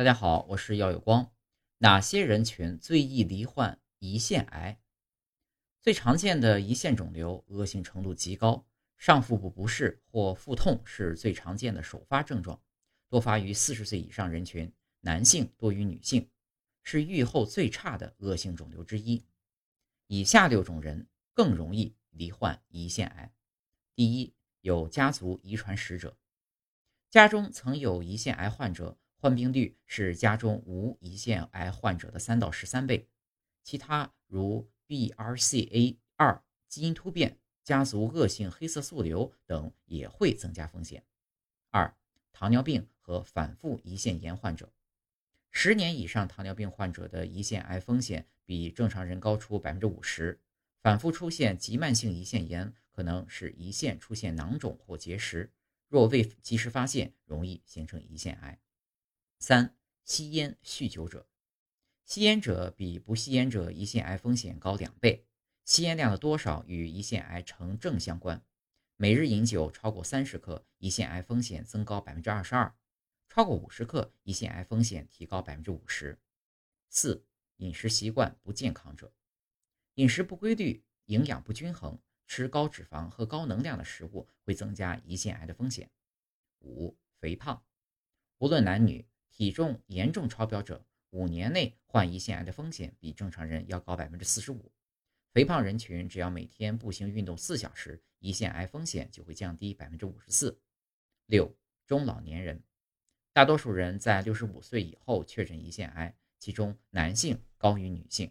大家好，我是耀有光。哪些人群最易罹患胰腺癌？最常见的胰腺肿瘤恶性程度极高，上腹部不适或腹痛是最常见的首发症状，多发于四十岁以上人群，男性多于女性，是预后最差的恶性肿瘤之一。以下六种人更容易罹患胰腺癌：第一，有家族遗传史者，家中曾有胰腺癌患者。患病率是家中无胰腺癌患者的三到十三倍，其他如 BRCA2 基因突变、家族恶性黑色素瘤等也会增加风险。二、糖尿病和反复胰腺炎患者，十年以上糖尿病患者的胰腺癌风险比正常人高出百分之五十。反复出现急慢性胰腺炎，可能使胰腺出现囊肿或结石，若未及时发现，容易形成胰腺癌。三、吸烟、酗酒者，吸烟者比不吸烟者胰腺癌风险高两倍。吸烟量的多少与胰腺癌呈正相关。每日饮酒超过三十克，胰腺癌风险增高百分之二十二；超过五十克，胰腺癌风险提高百分之五十。四、饮食习惯不健康者，饮食不规律、营养不均衡，吃高脂肪和高能量的食物会增加胰腺癌的风险。五、肥胖，无论男女。体重严重超标者，五年内患胰腺癌的风险比正常人要高百分之四十五。肥胖人群只要每天步行运动四小时，胰腺癌风险就会降低百分之五十四。六、中老年人，大多数人在六十五岁以后确诊胰腺癌，其中男性高于女性。